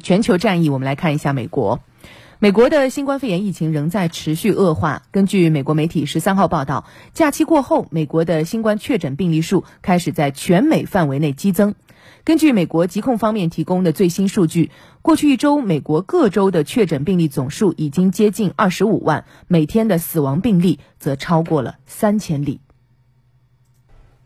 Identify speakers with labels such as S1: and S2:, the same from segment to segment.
S1: 全球战役，我们来看一下美国。美国的新冠肺炎疫情仍在持续恶化。根据美国媒体十三号报道，假期过后，美国的新冠确诊病例数开始在全美范围内激增。根据美国疾控方面提供的最新数据，过去一周，美国各州的确诊病例总数已经接近二十五万，每天的死亡病例则超过了三千例。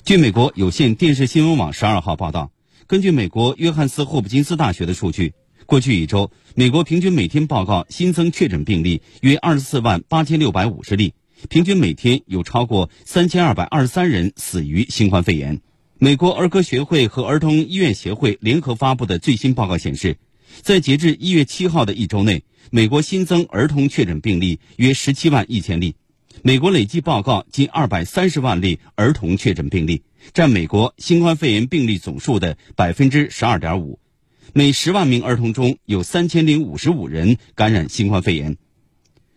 S2: 据美国有线电视新闻网十二号报道，根据美国约翰斯霍普金斯大学的数据。过去一周，美国平均每天报告新增确诊病例约二十四万八千六百五十例，平均每天有超过三千二百二十三人死于新冠肺炎。美国儿科学会和儿童医院协会联合发布的最新报告显示，在截至一月七号的一周内，美国新增儿童确诊病例约十七万一千例，美国累计报告近二百三十万例儿童确诊病例，占美国新冠肺炎病例总数的百分之十二点五。每十万名儿童中有三千零五十五人感染新冠肺炎。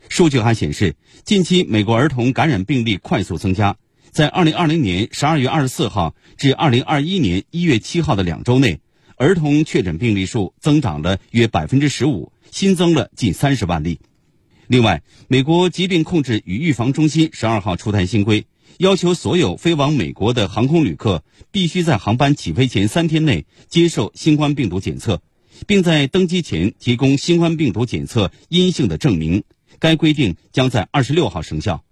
S2: 数据还显示，近期美国儿童感染病例快速增加。在二零二零年十二月二十四号至二零二一年一月七号的两周内，儿童确诊病例数增长了约百分之十五，新增了近三十万例。另外，美国疾病控制与预防中心十二号出台新规。要求所有飞往美国的航空旅客必须在航班起飞前三天内接受新冠病毒检测，并在登机前提供新冠病毒检测阴性的证明。该规定将在二十六号生效。